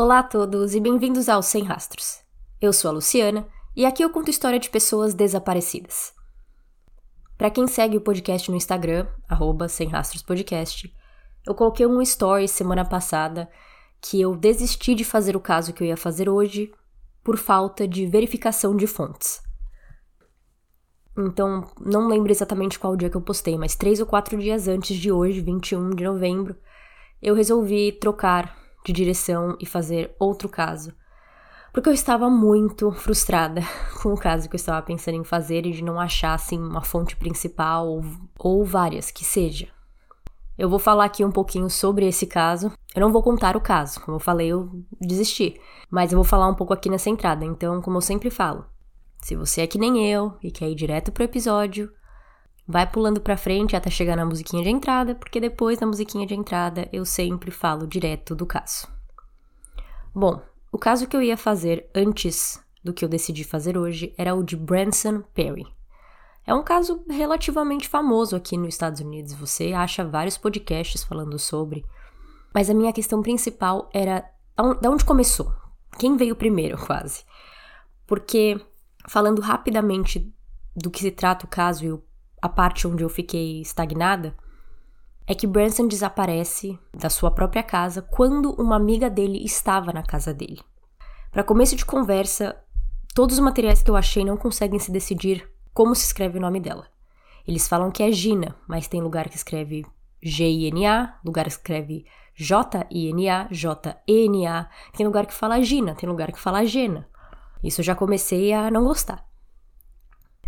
Olá a todos e bem-vindos ao Sem Rastros. Eu sou a Luciana e aqui eu conto história de pessoas desaparecidas. Para quem segue o podcast no Instagram, arroba Sem Rastros Podcast, eu coloquei um story semana passada que eu desisti de fazer o caso que eu ia fazer hoje por falta de verificação de fontes. Então, não lembro exatamente qual dia que eu postei, mas três ou quatro dias antes de hoje, 21 de novembro, eu resolvi trocar de direção e fazer outro caso. Porque eu estava muito frustrada com o caso que eu estava pensando em fazer e de não achar assim uma fonte principal ou, ou várias que seja. Eu vou falar aqui um pouquinho sobre esse caso. Eu não vou contar o caso, como eu falei, eu desisti. Mas eu vou falar um pouco aqui nessa entrada. Então, como eu sempre falo, se você é que nem eu e quer ir direto pro episódio, vai pulando pra frente até chegar na musiquinha de entrada, porque depois da musiquinha de entrada eu sempre falo direto do caso. Bom, o caso que eu ia fazer antes do que eu decidi fazer hoje era o de Branson Perry. É um caso relativamente famoso aqui nos Estados Unidos, você acha vários podcasts falando sobre, mas a minha questão principal era da onde começou? Quem veio primeiro, quase? Porque falando rapidamente do que se trata o caso e a parte onde eu fiquei estagnada, é que Branson desaparece da sua própria casa quando uma amiga dele estava na casa dele. Para começo de conversa, todos os materiais que eu achei não conseguem se decidir como se escreve o nome dela. Eles falam que é Gina, mas tem lugar que escreve G-I-N-A, lugar que escreve J-I-N-A, J-E-N-A, tem lugar que fala Gina, tem lugar que fala Gena. Isso eu já comecei a não gostar.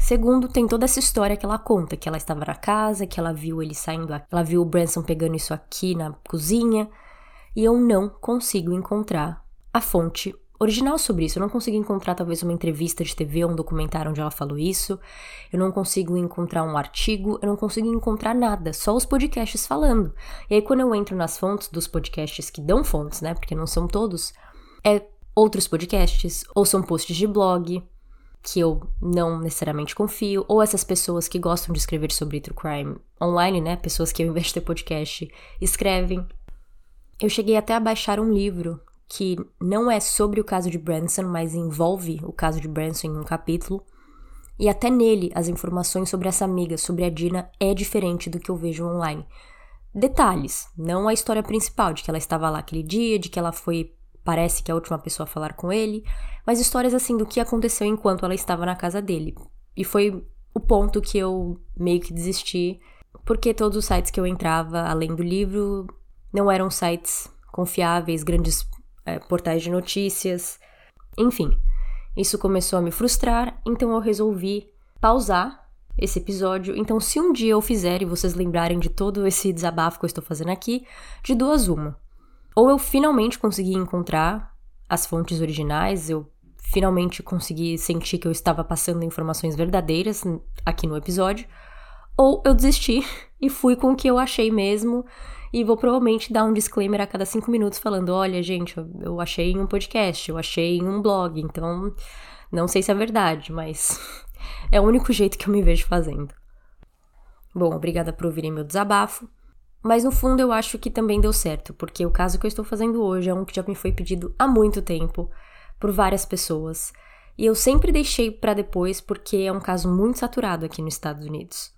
Segundo, tem toda essa história que ela conta, que ela estava na casa, que ela viu ele saindo, ela viu o Branson pegando isso aqui na cozinha, e eu não consigo encontrar a fonte original sobre isso. Eu não consigo encontrar talvez uma entrevista de TV ou um documentário onde ela falou isso. Eu não consigo encontrar um artigo, eu não consigo encontrar nada, só os podcasts falando. E aí quando eu entro nas fontes dos podcasts que dão fontes, né, porque não são todos, é outros podcasts, ou são posts de blog, que eu não necessariamente confio, ou essas pessoas que gostam de escrever sobre true crime online, né? Pessoas que ao invés de ter podcast escrevem. Eu cheguei até a baixar um livro que não é sobre o caso de Branson, mas envolve o caso de Branson em um capítulo. E até nele as informações sobre essa amiga, sobre a Dina, é diferente do que eu vejo online. Detalhes, não a história principal de que ela estava lá aquele dia, de que ela foi parece que é a última pessoa a falar com ele, mas histórias assim do que aconteceu enquanto ela estava na casa dele. E foi o ponto que eu meio que desisti, porque todos os sites que eu entrava, além do livro, não eram sites confiáveis, grandes é, portais de notícias. Enfim, isso começou a me frustrar, então eu resolvi pausar esse episódio. Então, se um dia eu fizer e vocês lembrarem de todo esse desabafo que eu estou fazendo aqui, de duas uma. Ou eu finalmente consegui encontrar as fontes originais, eu finalmente consegui sentir que eu estava passando informações verdadeiras aqui no episódio, ou eu desisti e fui com o que eu achei mesmo. E vou provavelmente dar um disclaimer a cada cinco minutos falando: olha, gente, eu achei em um podcast, eu achei em um blog, então não sei se é verdade, mas é o único jeito que eu me vejo fazendo. Bom, obrigada por ouvirem meu desabafo. Mas no fundo eu acho que também deu certo, porque o caso que eu estou fazendo hoje é um que já me foi pedido há muito tempo por várias pessoas. E eu sempre deixei para depois porque é um caso muito saturado aqui nos Estados Unidos.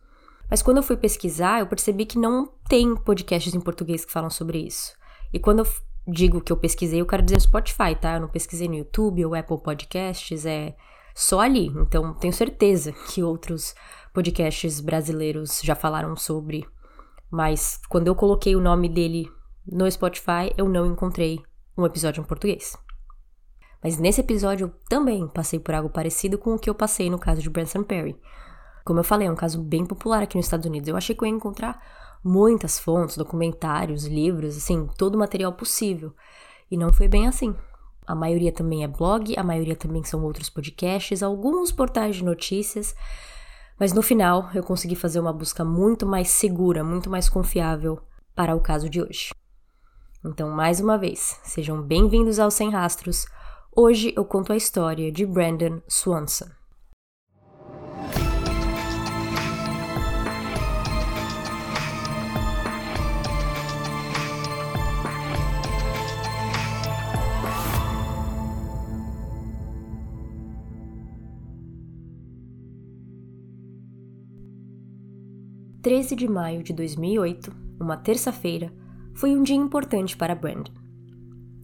Mas quando eu fui pesquisar, eu percebi que não tem podcasts em português que falam sobre isso. E quando eu digo que eu pesquisei, eu quero dizer no Spotify, tá? Eu não pesquisei no YouTube ou Apple Podcasts, é só ali. Então, tenho certeza que outros podcasts brasileiros já falaram sobre mas quando eu coloquei o nome dele no Spotify, eu não encontrei um episódio em português. Mas nesse episódio eu também passei por algo parecido com o que eu passei no caso de Branson Perry. Como eu falei, é um caso bem popular aqui nos Estados Unidos. Eu achei que eu ia encontrar muitas fontes, documentários, livros, assim, todo o material possível. E não foi bem assim. A maioria também é blog, a maioria também são outros podcasts, alguns portais de notícias, mas no final, eu consegui fazer uma busca muito mais segura, muito mais confiável para o caso de hoje. Então, mais uma vez, sejam bem-vindos ao Sem Rastros. Hoje eu conto a história de Brandon Swanson. 13 de maio de 2008, uma terça-feira, foi um dia importante para Brandon.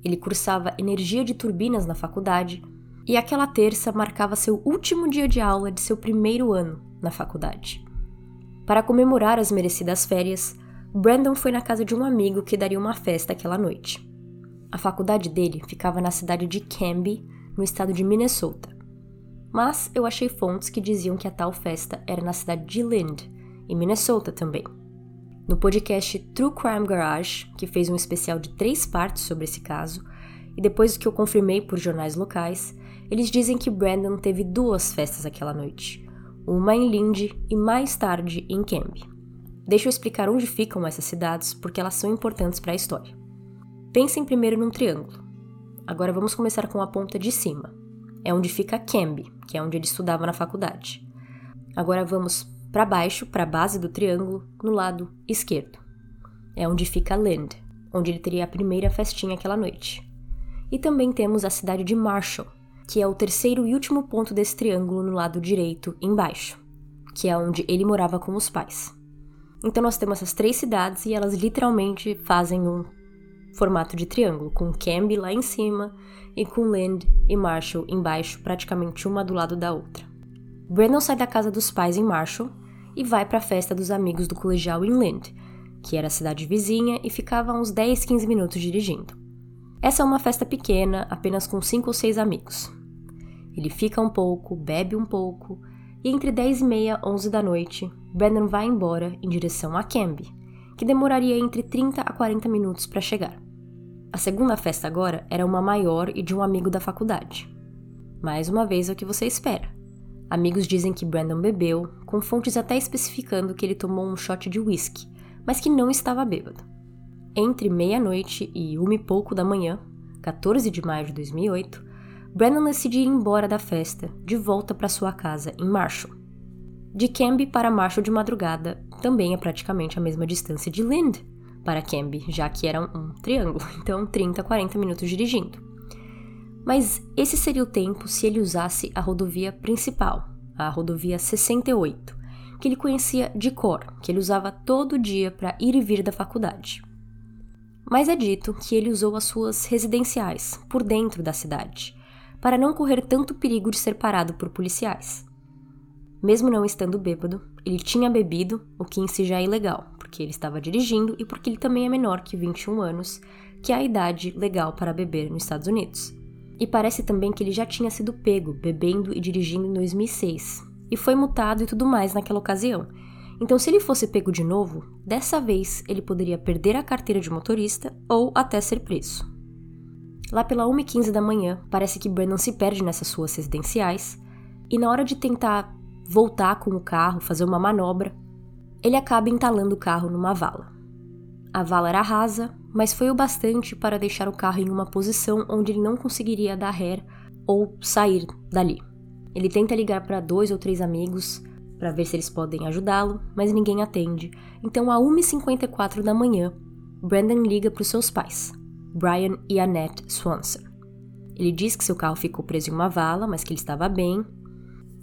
Ele cursava energia de turbinas na faculdade e aquela terça marcava seu último dia de aula de seu primeiro ano na faculdade. Para comemorar as merecidas férias, Brandon foi na casa de um amigo que daria uma festa aquela noite. A faculdade dele ficava na cidade de Canby, no estado de Minnesota. Mas eu achei fontes que diziam que a tal festa era na cidade de Lind, em Minnesota também. No podcast True Crime Garage, que fez um especial de três partes sobre esse caso, e depois que eu confirmei por jornais locais, eles dizem que Brandon teve duas festas aquela noite, uma em Lind e mais tarde em Canby. Deixa eu explicar onde ficam essas cidades porque elas são importantes para a história. Pensem primeiro num triângulo. Agora vamos começar com a ponta de cima. É onde fica Canby, que é onde ele estudava na faculdade. Agora vamos para baixo, para a base do triângulo, no lado esquerdo. É onde fica Land, onde ele teria a primeira festinha aquela noite. E também temos a cidade de Marshall, que é o terceiro e último ponto desse triângulo no lado direito, embaixo, que é onde ele morava com os pais. Então nós temos essas três cidades e elas literalmente fazem um formato de triângulo, com Canby lá em cima e com Land e Marshall embaixo, praticamente uma do lado da outra. Brandon sai da casa dos pais em Marshall e vai para a festa dos amigos do colegial em Land, que era a cidade vizinha e ficava uns 10, 15 minutos dirigindo. Essa é uma festa pequena, apenas com 5 ou 6 amigos. Ele fica um pouco, bebe um pouco, e entre 10 e meia, 11 da noite, Brandon vai embora em direção a Canby, que demoraria entre 30 a 40 minutos para chegar. A segunda festa agora era uma maior e de um amigo da faculdade. Mais uma vez é o que você espera. Amigos dizem que Brandon bebeu, com fontes até especificando que ele tomou um shot de whisky, mas que não estava bêbado. Entre meia-noite e uma e pouco da manhã, 14 de maio de 2008, Brandon decide ir embora da festa, de volta para sua casa em Marshall. De Canby para Marshall de madrugada também é praticamente a mesma distância de Lind, para Canby, já que era um triângulo, então 30 a 40 minutos dirigindo. Mas esse seria o tempo se ele usasse a rodovia principal, a rodovia 68, que ele conhecia de cor, que ele usava todo dia para ir e vir da faculdade. Mas é dito que ele usou as suas residenciais, por dentro da cidade, para não correr tanto perigo de ser parado por policiais. Mesmo não estando bêbado, ele tinha bebido, o que em si já é ilegal, porque ele estava dirigindo e porque ele também é menor que 21 anos, que é a idade legal para beber nos Estados Unidos. E parece também que ele já tinha sido pego bebendo e dirigindo em 2006, e foi multado e tudo mais naquela ocasião. Então, se ele fosse pego de novo, dessa vez ele poderia perder a carteira de motorista ou até ser preso. Lá pela 1h15 da manhã, parece que Brandon se perde nessas suas residenciais, e na hora de tentar voltar com o carro, fazer uma manobra, ele acaba entalando o carro numa vala. A vala era rasa, mas foi o bastante para deixar o carro em uma posição onde ele não conseguiria dar ré ou sair dali. Ele tenta ligar para dois ou três amigos para ver se eles podem ajudá-lo, mas ninguém atende. Então, a 1h54 da manhã, Brandon liga para os seus pais, Brian e Annette Swanson. Ele diz que seu carro ficou preso em uma vala, mas que ele estava bem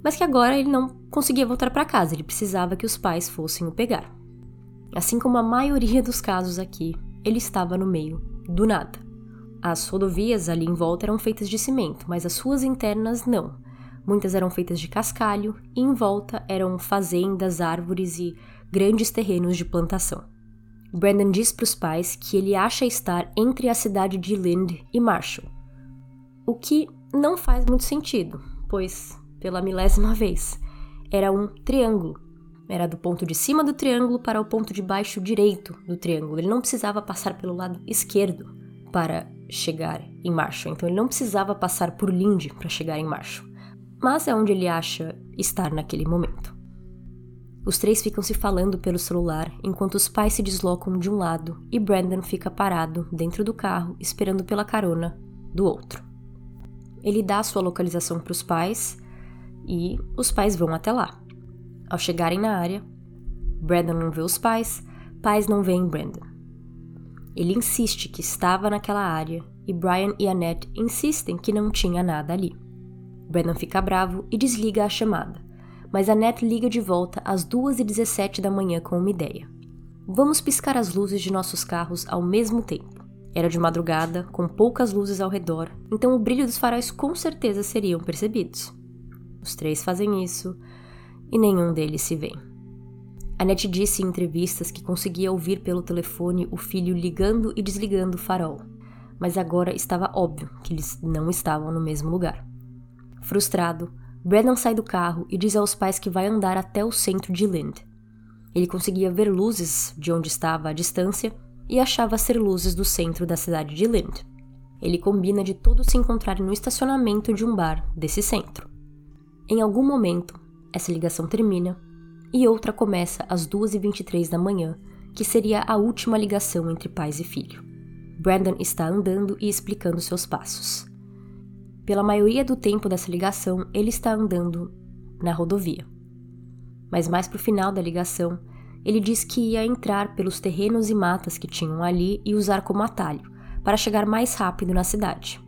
mas que agora ele não conseguia voltar para casa, ele precisava que os pais fossem o pegar. Assim como a maioria dos casos aqui, ele estava no meio do nada. As rodovias ali em volta eram feitas de cimento, mas as ruas internas não. Muitas eram feitas de cascalho e em volta eram fazendas, árvores e grandes terrenos de plantação. Brandon diz para os pais que ele acha estar entre a cidade de Lind e Marshall, o que não faz muito sentido, pois pela milésima vez. Era um triângulo. Era do ponto de cima do triângulo para o ponto de baixo direito do triângulo. Ele não precisava passar pelo lado esquerdo para chegar em Marshall. Então ele não precisava passar por Lindy para chegar em Marshall. Mas é onde ele acha estar naquele momento. Os três ficam se falando pelo celular enquanto os pais se deslocam de um lado e Brandon fica parado dentro do carro esperando pela carona do outro. Ele dá sua localização para os pais e os pais vão até lá. Ao chegarem na área, Brandon não vê os pais, pais não veem Brandon. Ele insiste que estava naquela área e Brian e Annette insistem que não tinha nada ali. Brandon fica bravo e desliga a chamada, Mas Annette liga de volta às 2h17 da manhã com uma ideia. Vamos piscar as luzes de nossos carros ao mesmo tempo. Era de madrugada, com poucas luzes ao redor, então o brilho dos faróis com certeza seriam percebidos. Os três fazem isso e nenhum deles se vê. Annette disse em entrevistas que conseguia ouvir pelo telefone o filho ligando e desligando o farol, mas agora estava óbvio que eles não estavam no mesmo lugar. Frustrado, Brandon sai do carro e diz aos pais que vai andar até o centro de Lind. Ele conseguia ver luzes de onde estava à distância e achava ser luzes do centro da cidade de Lind. Ele combina de todos se encontrarem no estacionamento de um bar desse centro. Em algum momento, essa ligação termina e outra começa às 2h23 da manhã, que seria a última ligação entre pais e filho. Brandon está andando e explicando seus passos. Pela maioria do tempo dessa ligação, ele está andando na rodovia. Mas mais para o final da ligação, ele diz que ia entrar pelos terrenos e matas que tinham ali e usar como atalho, para chegar mais rápido na cidade.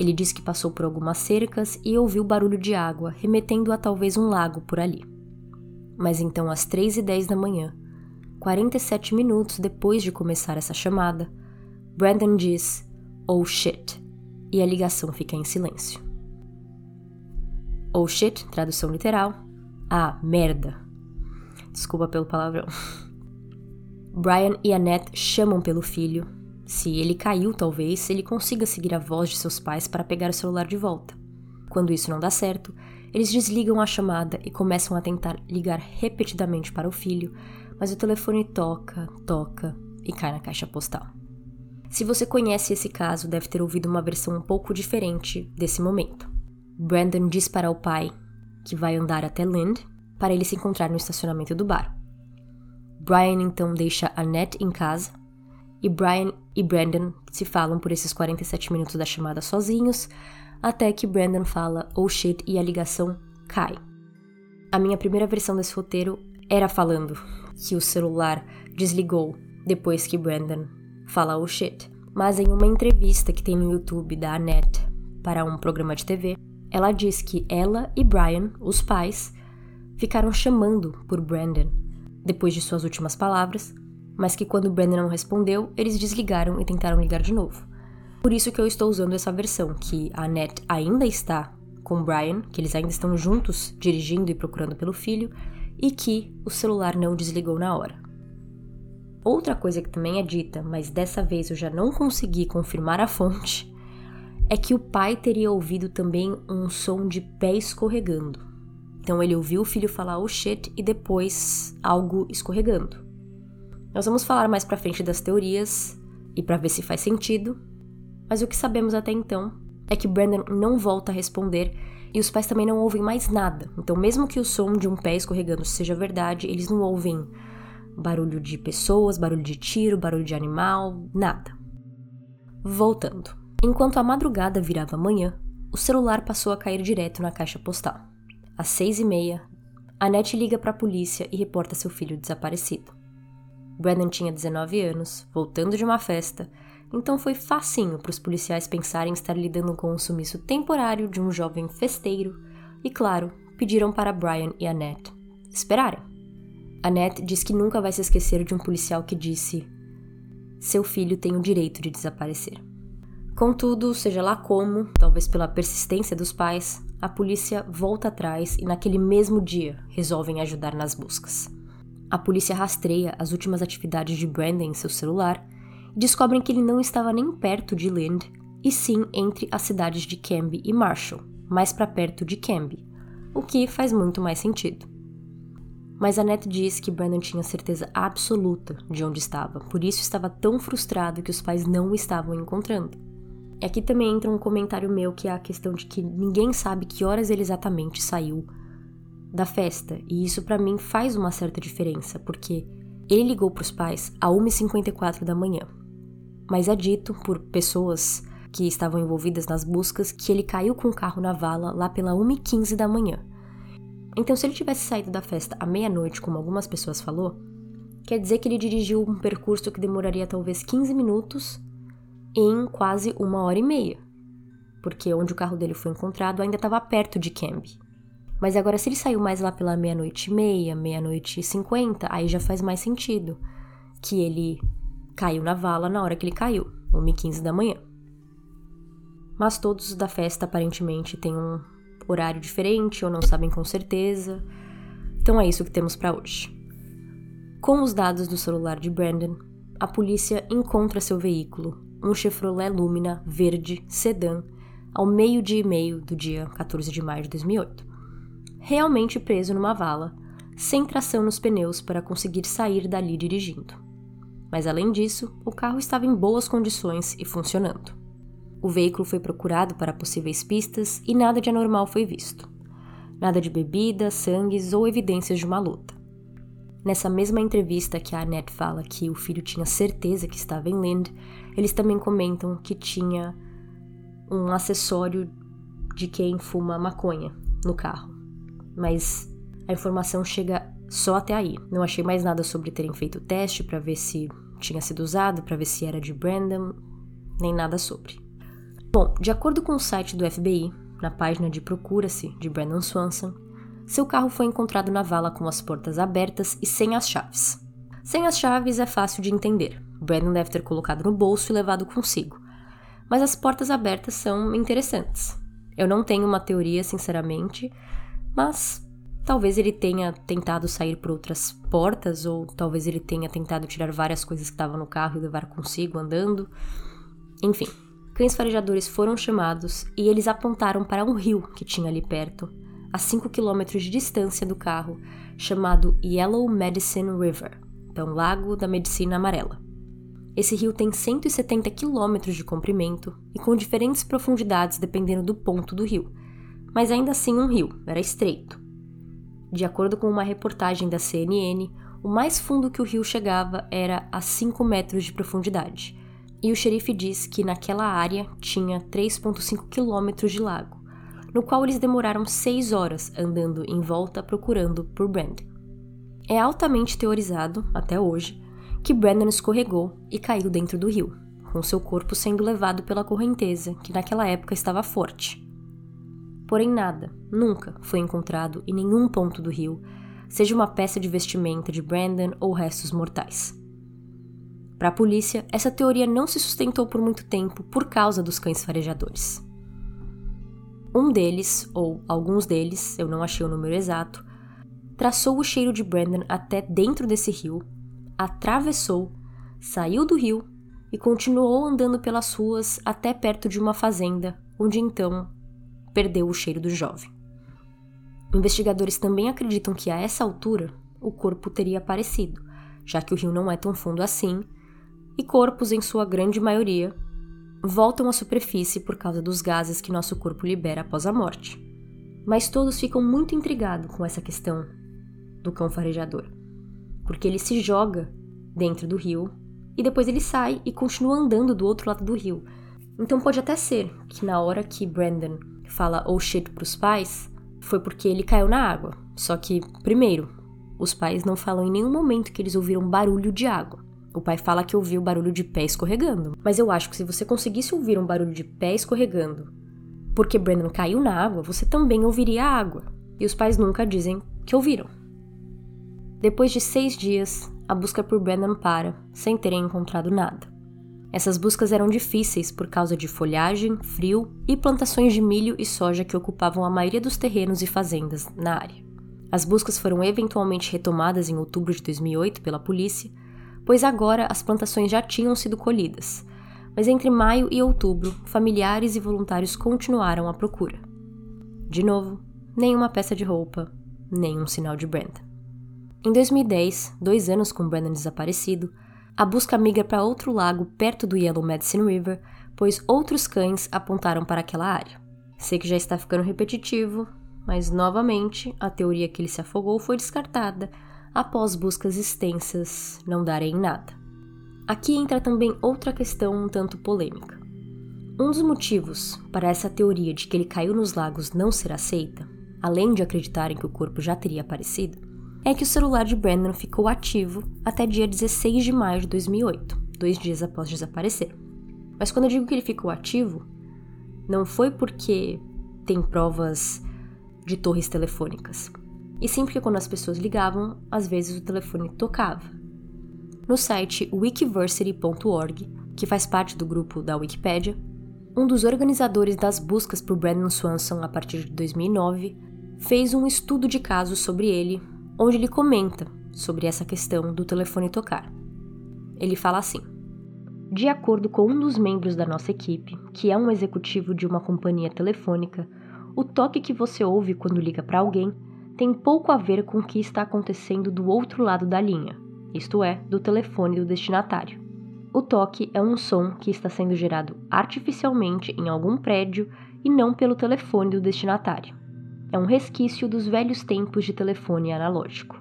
Ele diz que passou por algumas cercas e ouviu barulho de água, remetendo a talvez um lago por ali. Mas então, às 3 e 10 da manhã, 47 minutos depois de começar essa chamada, Brandon diz: Oh shit, e a ligação fica em silêncio. Oh shit, tradução literal, ah, merda, Desculpa pelo palavrão. Brian e Annette chamam pelo filho. Se ele caiu, talvez ele consiga seguir a voz de seus pais para pegar o celular de volta. Quando isso não dá certo, eles desligam a chamada e começam a tentar ligar repetidamente para o filho, mas o telefone toca, toca e cai na caixa postal. Se você conhece esse caso, deve ter ouvido uma versão um pouco diferente desse momento. Brandon diz para o pai que vai andar até Lind para ele se encontrar no estacionamento do bar. Brian então deixa Annette em casa e Brian e Brandon se falam por esses 47 minutos da chamada sozinhos, até que Brandon fala oh shit e a ligação cai. A minha primeira versão desse roteiro era falando que o celular desligou depois que Brandon fala oh shit, mas em uma entrevista que tem no YouTube da Annette para um programa de TV, ela diz que ela e Brian, os pais, ficaram chamando por Brandon depois de suas últimas palavras, mas que quando Brandon não respondeu, eles desligaram e tentaram ligar de novo. Por isso que eu estou usando essa versão, que a Annette ainda está com Brian, que eles ainda estão juntos dirigindo e procurando pelo filho, e que o celular não desligou na hora. Outra coisa que também é dita, mas dessa vez eu já não consegui confirmar a fonte, é que o pai teria ouvido também um som de pé escorregando. Então ele ouviu o filho falar oh shit e depois algo escorregando. Nós vamos falar mais para frente das teorias e para ver se faz sentido, mas o que sabemos até então é que Brandon não volta a responder e os pais também não ouvem mais nada. Então, mesmo que o som de um pé escorregando seja verdade, eles não ouvem barulho de pessoas, barulho de tiro, barulho de animal, nada. Voltando. Enquanto a madrugada virava manhã, o celular passou a cair direto na caixa postal. Às seis e meia, Annette liga para a polícia e reporta seu filho desaparecido. Brandon tinha 19 anos, voltando de uma festa, então foi facinho para os policiais pensarem estar lidando com um sumiço temporário de um jovem festeiro e, claro, pediram para Brian e Annette esperarem. Annette diz que nunca vai se esquecer de um policial que disse: Seu filho tem o direito de desaparecer. Contudo, seja lá como, talvez pela persistência dos pais, a polícia volta atrás e naquele mesmo dia resolvem ajudar nas buscas. A polícia rastreia as últimas atividades de Brandon em seu celular e descobrem que ele não estava nem perto de Lind, e sim entre as cidades de Canby e Marshall, mais para perto de Canby, o que faz muito mais sentido. Mas a Annette diz que Brandon tinha certeza absoluta de onde estava, por isso estava tão frustrado que os pais não o estavam encontrando. Aqui também entra um comentário meu que é a questão de que ninguém sabe que horas ele exatamente saiu da festa, e isso para mim faz uma certa diferença, porque ele ligou para os pais a 1h54 da manhã. Mas é dito por pessoas que estavam envolvidas nas buscas que ele caiu com o carro na vala lá pela 1h15 da manhã. Então, se ele tivesse saído da festa à meia-noite, como algumas pessoas falou, quer dizer que ele dirigiu um percurso que demoraria talvez 15 minutos em quase uma hora e meia, porque onde o carro dele foi encontrado ainda estava perto de Camby. Mas agora, se ele saiu mais lá pela meia-noite e meia, meia-noite e cinquenta, aí já faz mais sentido que ele caiu na vala na hora que ele caiu, 1h15 da manhã. Mas todos da festa aparentemente têm um horário diferente ou não sabem com certeza. Então é isso que temos para hoje. Com os dados do celular de Brandon, a polícia encontra seu veículo, um Chevrolet Lumina verde sedã, ao meio-dia e meio do dia 14 de maio de 2008. Realmente preso numa vala, sem tração nos pneus para conseguir sair dali dirigindo. Mas além disso, o carro estava em boas condições e funcionando. O veículo foi procurado para possíveis pistas e nada de anormal foi visto. Nada de bebida, sangues ou evidências de uma luta. Nessa mesma entrevista que a Annette fala que o filho tinha certeza que estava em Lind, eles também comentam que tinha um acessório de quem fuma maconha no carro. Mas a informação chega só até aí. Não achei mais nada sobre terem feito o teste para ver se tinha sido usado, para ver se era de Brandon, nem nada sobre. Bom, de acordo com o site do FBI, na página de Procura-se de Brandon Swanson, seu carro foi encontrado na vala com as portas abertas e sem as chaves. Sem as chaves é fácil de entender. Brandon deve ter colocado no bolso e levado consigo. Mas as portas abertas são interessantes. Eu não tenho uma teoria, sinceramente, mas talvez ele tenha tentado sair por outras portas, ou talvez ele tenha tentado tirar várias coisas que estavam no carro e levar consigo andando. Enfim, cães farejadores foram chamados e eles apontaram para um rio que tinha ali perto a 5 km de distância do carro, chamado Yellow Medicine River, então Lago da Medicina Amarela. Esse rio tem 170 quilômetros de comprimento e com diferentes profundidades dependendo do ponto do rio, mas ainda assim um rio, era estreito. De acordo com uma reportagem da CNN, o mais fundo que o rio chegava era a 5 metros de profundidade, e o xerife diz que naquela área tinha 3,5 quilômetros de lago no qual eles demoraram seis horas andando em volta procurando por Brandon. É altamente teorizado, até hoje, que Brandon escorregou e caiu dentro do rio, com seu corpo sendo levado pela correnteza, que naquela época estava forte. Porém, nada, nunca, foi encontrado em nenhum ponto do rio, seja uma peça de vestimenta de Brandon ou restos mortais. Para a polícia, essa teoria não se sustentou por muito tempo por causa dos cães farejadores. Um deles, ou alguns deles, eu não achei o número exato, traçou o cheiro de Brandon até dentro desse rio, atravessou, saiu do rio e continuou andando pelas ruas até perto de uma fazenda, onde então perdeu o cheiro do jovem. Investigadores também acreditam que a essa altura o corpo teria aparecido, já que o rio não é tão fundo assim, e corpos, em sua grande maioria, voltam à superfície por causa dos gases que nosso corpo libera após a morte. Mas todos ficam muito intrigados com essa questão do cão farejador, porque ele se joga dentro do rio e depois ele sai e continua andando do outro lado do rio. Então pode até ser que na hora que Brandon fala oh shit pros pais, foi porque ele caiu na água. Só que, primeiro, os pais não falam em nenhum momento que eles ouviram barulho de água. O pai fala que ouviu barulho de pé escorregando, mas eu acho que se você conseguisse ouvir um barulho de pé escorregando porque Brandon caiu na água, você também ouviria a água. E os pais nunca dizem que ouviram. Depois de seis dias, a busca por Brandon para, sem terem encontrado nada. Essas buscas eram difíceis por causa de folhagem, frio e plantações de milho e soja que ocupavam a maioria dos terrenos e fazendas na área. As buscas foram eventualmente retomadas em outubro de 2008 pela polícia, pois agora as plantações já tinham sido colhidas. Mas entre maio e outubro, familiares e voluntários continuaram a procura. De novo, nenhuma peça de roupa, nenhum sinal de Brandon. Em 2010, dois anos com Brandon desaparecido, a busca migra para outro lago perto do Yellow Medicine River, pois outros cães apontaram para aquela área. Sei que já está ficando repetitivo, mas novamente a teoria que ele se afogou foi descartada após buscas extensas não darem nada. Aqui entra também outra questão um tanto polêmica. Um dos motivos para essa teoria de que ele caiu nos lagos não ser aceita, além de acreditarem que o corpo já teria aparecido, é que o celular de Brandon ficou ativo até dia 16 de maio de 2008, dois dias após desaparecer. Mas quando eu digo que ele ficou ativo, não foi porque tem provas de torres telefônicas, e sim porque quando as pessoas ligavam, às vezes o telefone tocava. No site wikiversity.org, que faz parte do grupo da Wikipedia, um dos organizadores das buscas por Brandon Swanson a partir de 2009 fez um estudo de caso sobre ele, onde ele comenta sobre essa questão do telefone tocar. Ele fala assim: De acordo com um dos membros da nossa equipe, que é um executivo de uma companhia telefônica, o toque que você ouve quando liga para alguém tem pouco a ver com o que está acontecendo do outro lado da linha, isto é, do telefone do destinatário. O toque é um som que está sendo gerado artificialmente em algum prédio e não pelo telefone do destinatário. É um resquício dos velhos tempos de telefone analógico.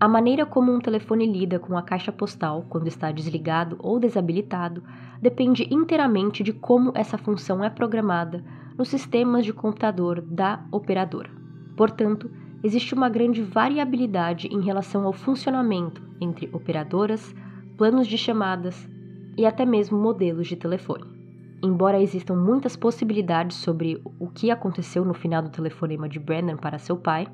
A maneira como um telefone lida com a caixa postal quando está desligado ou desabilitado depende inteiramente de como essa função é programada nos sistemas de computador da operadora. Portanto, existe uma grande variabilidade em relação ao funcionamento entre operadoras, planos de chamadas e até mesmo modelos de telefone. Embora existam muitas possibilidades sobre o que aconteceu no final do telefonema de Brandon para seu pai,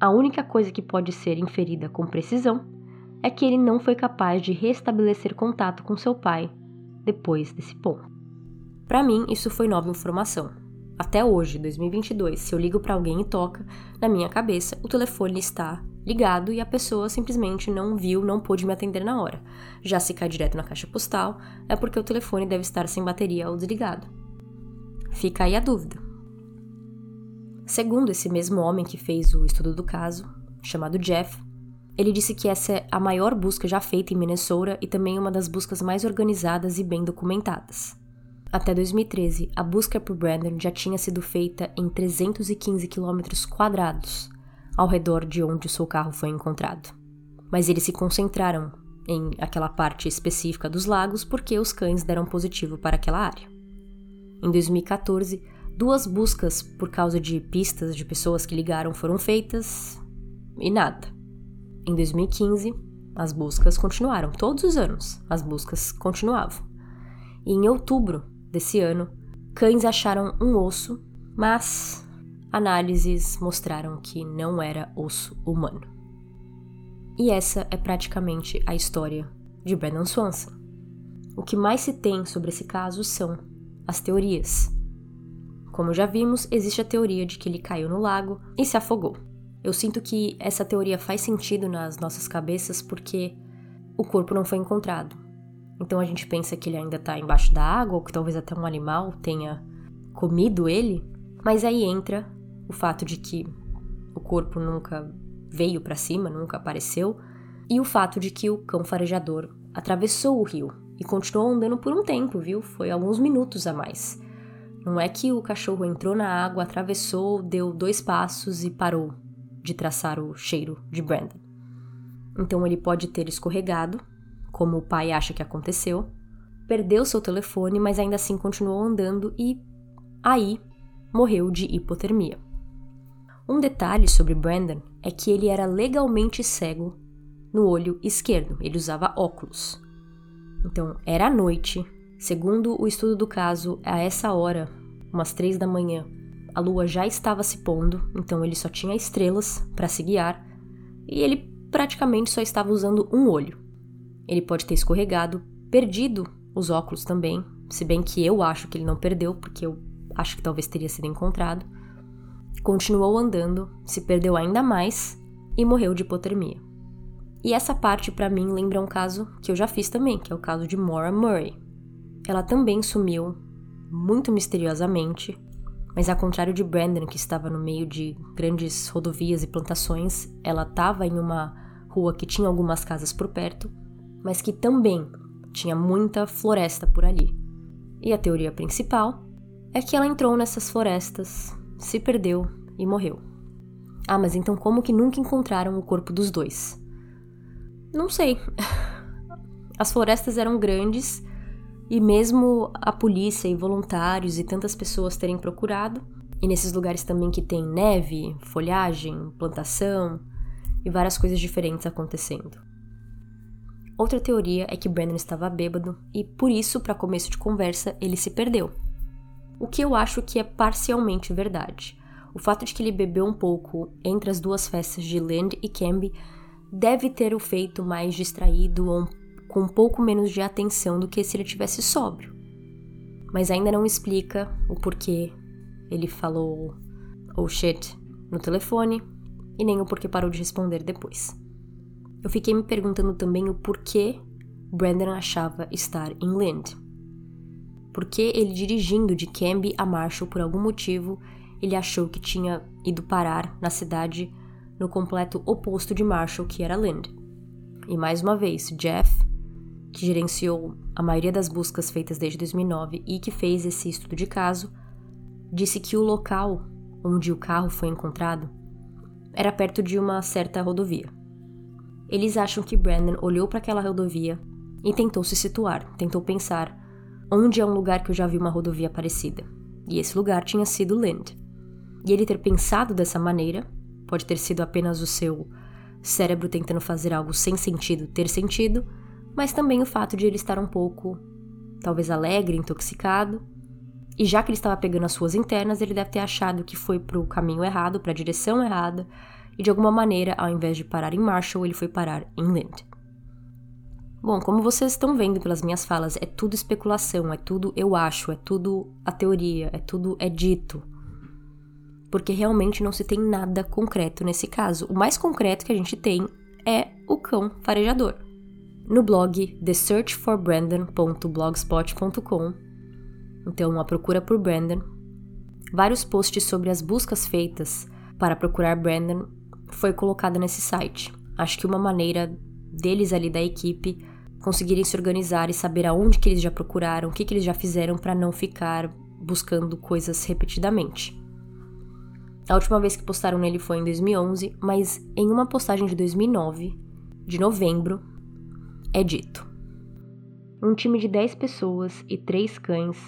a única coisa que pode ser inferida com precisão é que ele não foi capaz de restabelecer contato com seu pai depois desse ponto. Para mim, isso foi nova informação. Até hoje, 2022, se eu ligo para alguém e toca, na minha cabeça o telefone está ligado e a pessoa simplesmente não viu, não pôde me atender na hora. Já se cai direto na caixa postal, é porque o telefone deve estar sem bateria ou desligado. Fica aí a dúvida. Segundo esse mesmo homem que fez o estudo do caso, chamado Jeff, ele disse que essa é a maior busca já feita em Minnesota e também uma das buscas mais organizadas e bem documentadas. Até 2013, a busca por Brandon já tinha sido feita em 315 quilômetros quadrados, ao redor de onde o seu carro foi encontrado. Mas eles se concentraram em aquela parte específica dos lagos porque os cães deram positivo para aquela área. Em 2014, Duas buscas por causa de pistas de pessoas que ligaram foram feitas e nada. Em 2015, as buscas continuaram, todos os anos as buscas continuavam. E em outubro desse ano, cães acharam um osso, mas análises mostraram que não era osso humano. E essa é praticamente a história de Brandon Swanson. O que mais se tem sobre esse caso são as teorias como já vimos, existe a teoria de que ele caiu no lago e se afogou. Eu sinto que essa teoria faz sentido nas nossas cabeças porque o corpo não foi encontrado. Então a gente pensa que ele ainda está embaixo da água ou que talvez até um animal tenha comido ele, mas aí entra o fato de que o corpo nunca veio para cima, nunca apareceu, e o fato de que o cão farejador atravessou o rio e continuou andando por um tempo, viu? Foi alguns minutos a mais. Não é que o cachorro entrou na água, atravessou, deu dois passos e parou de traçar o cheiro de Brandon. Então ele pode ter escorregado, como o pai acha que aconteceu, perdeu seu telefone, mas ainda assim continuou andando e aí morreu de hipotermia. Um detalhe sobre Brandon é que ele era legalmente cego no olho esquerdo, ele usava óculos. Então, era noite, Segundo o estudo do caso, a essa hora, umas três da manhã, a lua já estava se pondo, então ele só tinha estrelas para se guiar e ele praticamente só estava usando um olho. Ele pode ter escorregado, perdido os óculos também, se bem que eu acho que ele não perdeu, porque eu acho que talvez teria sido encontrado. Continuou andando, se perdeu ainda mais e morreu de hipotermia. E essa parte para mim lembra um caso que eu já fiz também, que é o caso de Maura Murray, ela também sumiu, muito misteriosamente, mas ao contrário de Brandon, que estava no meio de grandes rodovias e plantações, ela estava em uma rua que tinha algumas casas por perto, mas que também tinha muita floresta por ali. E a teoria principal é que ela entrou nessas florestas, se perdeu e morreu. Ah, mas então como que nunca encontraram o corpo dos dois? Não sei. As florestas eram grandes e mesmo a polícia e voluntários e tantas pessoas terem procurado, e nesses lugares também que tem neve, folhagem, plantação e várias coisas diferentes acontecendo. Outra teoria é que Brandon estava bêbado e por isso, para começo de conversa, ele se perdeu. O que eu acho que é parcialmente verdade. o fato de que ele bebeu um pouco entre as duas festas de Land e Camby deve ter o feito mais distraído ou com um pouco menos de atenção do que se ele tivesse sóbrio. Mas ainda não explica o porquê ele falou oh shit no telefone e nem o porquê parou de responder depois. Eu fiquei me perguntando também o porquê Brandon achava estar em Lind. Porque ele dirigindo de Camby a Marshall por algum motivo, ele achou que tinha ido parar na cidade no completo oposto de Marshall, que era Lind. E mais uma vez, Jeff, que gerenciou a maioria das buscas feitas desde 2009 e que fez esse estudo de caso, disse que o local onde o carro foi encontrado era perto de uma certa rodovia. Eles acham que Brandon olhou para aquela rodovia e tentou se situar, tentou pensar onde é um lugar que eu já vi uma rodovia parecida. E esse lugar tinha sido Lind. E ele ter pensado dessa maneira pode ter sido apenas o seu cérebro tentando fazer algo sem sentido ter sentido, mas também o fato de ele estar um pouco, talvez alegre, intoxicado. E já que ele estava pegando as suas internas, ele deve ter achado que foi para o caminho errado, para a direção errada, e de alguma maneira, ao invés de parar em Marshall, ele foi parar em Lind. Bom, como vocês estão vendo pelas minhas falas, é tudo especulação, é tudo eu acho, é tudo a teoria, é tudo é dito. Porque realmente não se tem nada concreto nesse caso. O mais concreto que a gente tem é o cão farejador. No blog thesearchforbrandon.blogspot.com, então a procura por Brandon, vários posts sobre as buscas feitas para procurar Brandon foi colocada nesse site. Acho que uma maneira deles ali da equipe conseguirem se organizar e saber aonde que eles já procuraram, o que, que eles já fizeram para não ficar buscando coisas repetidamente. A última vez que postaram nele foi em 2011, mas em uma postagem de 2009, de novembro, é dito: Um time de 10 pessoas e 3 cães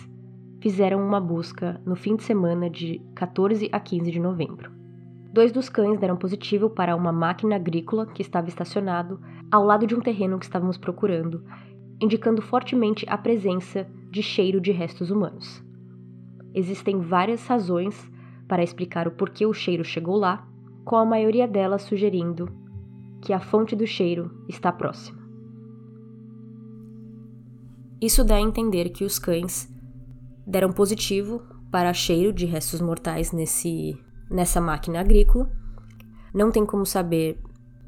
fizeram uma busca no fim de semana de 14 a 15 de novembro. Dois dos cães deram positivo para uma máquina agrícola que estava estacionado ao lado de um terreno que estávamos procurando, indicando fortemente a presença de cheiro de restos humanos. Existem várias razões para explicar o porquê o cheiro chegou lá, com a maioria delas sugerindo que a fonte do cheiro está próxima. Isso dá a entender que os cães deram positivo para cheiro de restos mortais nesse nessa máquina agrícola. Não tem como saber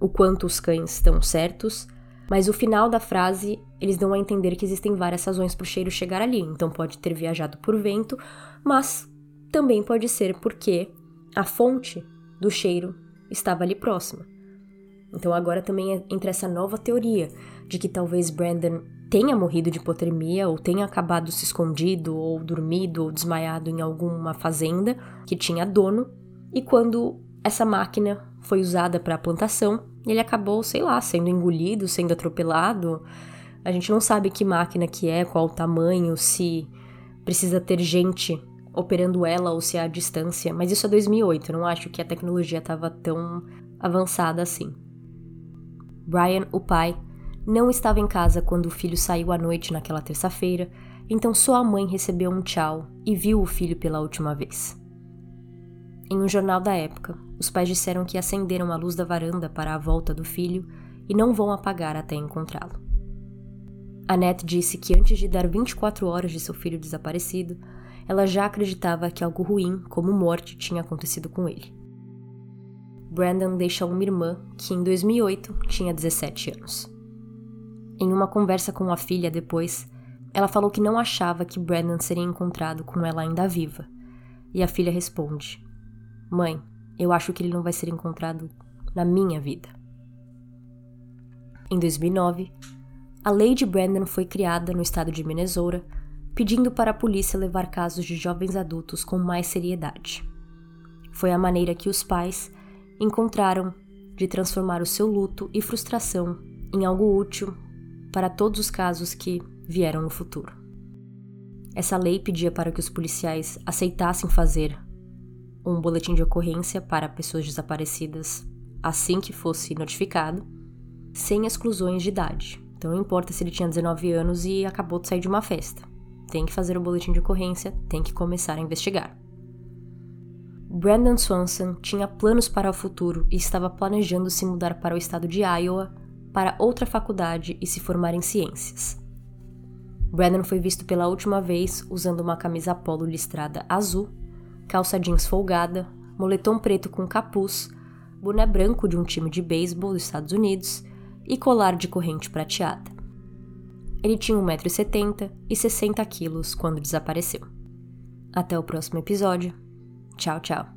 o quanto os cães estão certos, mas o final da frase eles dão a entender que existem várias razões para o cheiro chegar ali. Então pode ter viajado por vento, mas também pode ser porque a fonte do cheiro estava ali próxima. Então agora também entra essa nova teoria de que talvez Brandon tenha morrido de hipotermia ou tenha acabado se escondido ou dormido ou desmaiado em alguma fazenda que tinha dono e quando essa máquina foi usada para a plantação, ele acabou, sei lá, sendo engolido, sendo atropelado. A gente não sabe que máquina que é, qual o tamanho, se precisa ter gente operando ela ou se é à distância, mas isso é 2008, eu não acho que a tecnologia estava tão avançada assim. Brian, o pai, não estava em casa quando o filho saiu à noite naquela terça-feira, então só a mãe recebeu um tchau e viu o filho pela última vez. Em um jornal da época, os pais disseram que acenderam a luz da varanda para a volta do filho e não vão apagar até encontrá-lo. Annette disse que antes de dar 24 horas de seu filho desaparecido, ela já acreditava que algo ruim, como morte, tinha acontecido com ele. Brandon deixa uma irmã que em 2008 tinha 17 anos. Em uma conversa com a filha depois, ela falou que não achava que Brandon seria encontrado com ela ainda viva. E a filha responde: Mãe, eu acho que ele não vai ser encontrado na minha vida. Em 2009, a lei de Brandon foi criada no estado de Minnesota, pedindo para a polícia levar casos de jovens adultos com mais seriedade. Foi a maneira que os pais encontraram de transformar o seu luto e frustração em algo útil para todos os casos que vieram no futuro. Essa lei pedia para que os policiais aceitassem fazer um boletim de ocorrência para pessoas desaparecidas assim que fosse notificado, sem exclusões de idade. Então não importa se ele tinha 19 anos e acabou de sair de uma festa. Tem que fazer o boletim de ocorrência, tem que começar a investigar. Brandon Swanson tinha planos para o futuro e estava planejando se mudar para o estado de Iowa para outra faculdade e se formar em ciências. Brandon foi visto pela última vez usando uma camisa polo listrada azul, calça jeans folgada, moletom preto com capuz, boné branco de um time de beisebol dos Estados Unidos e colar de corrente prateada. Ele tinha 1,70m e 60kg quando desapareceu. Até o próximo episódio. Tchau, tchau.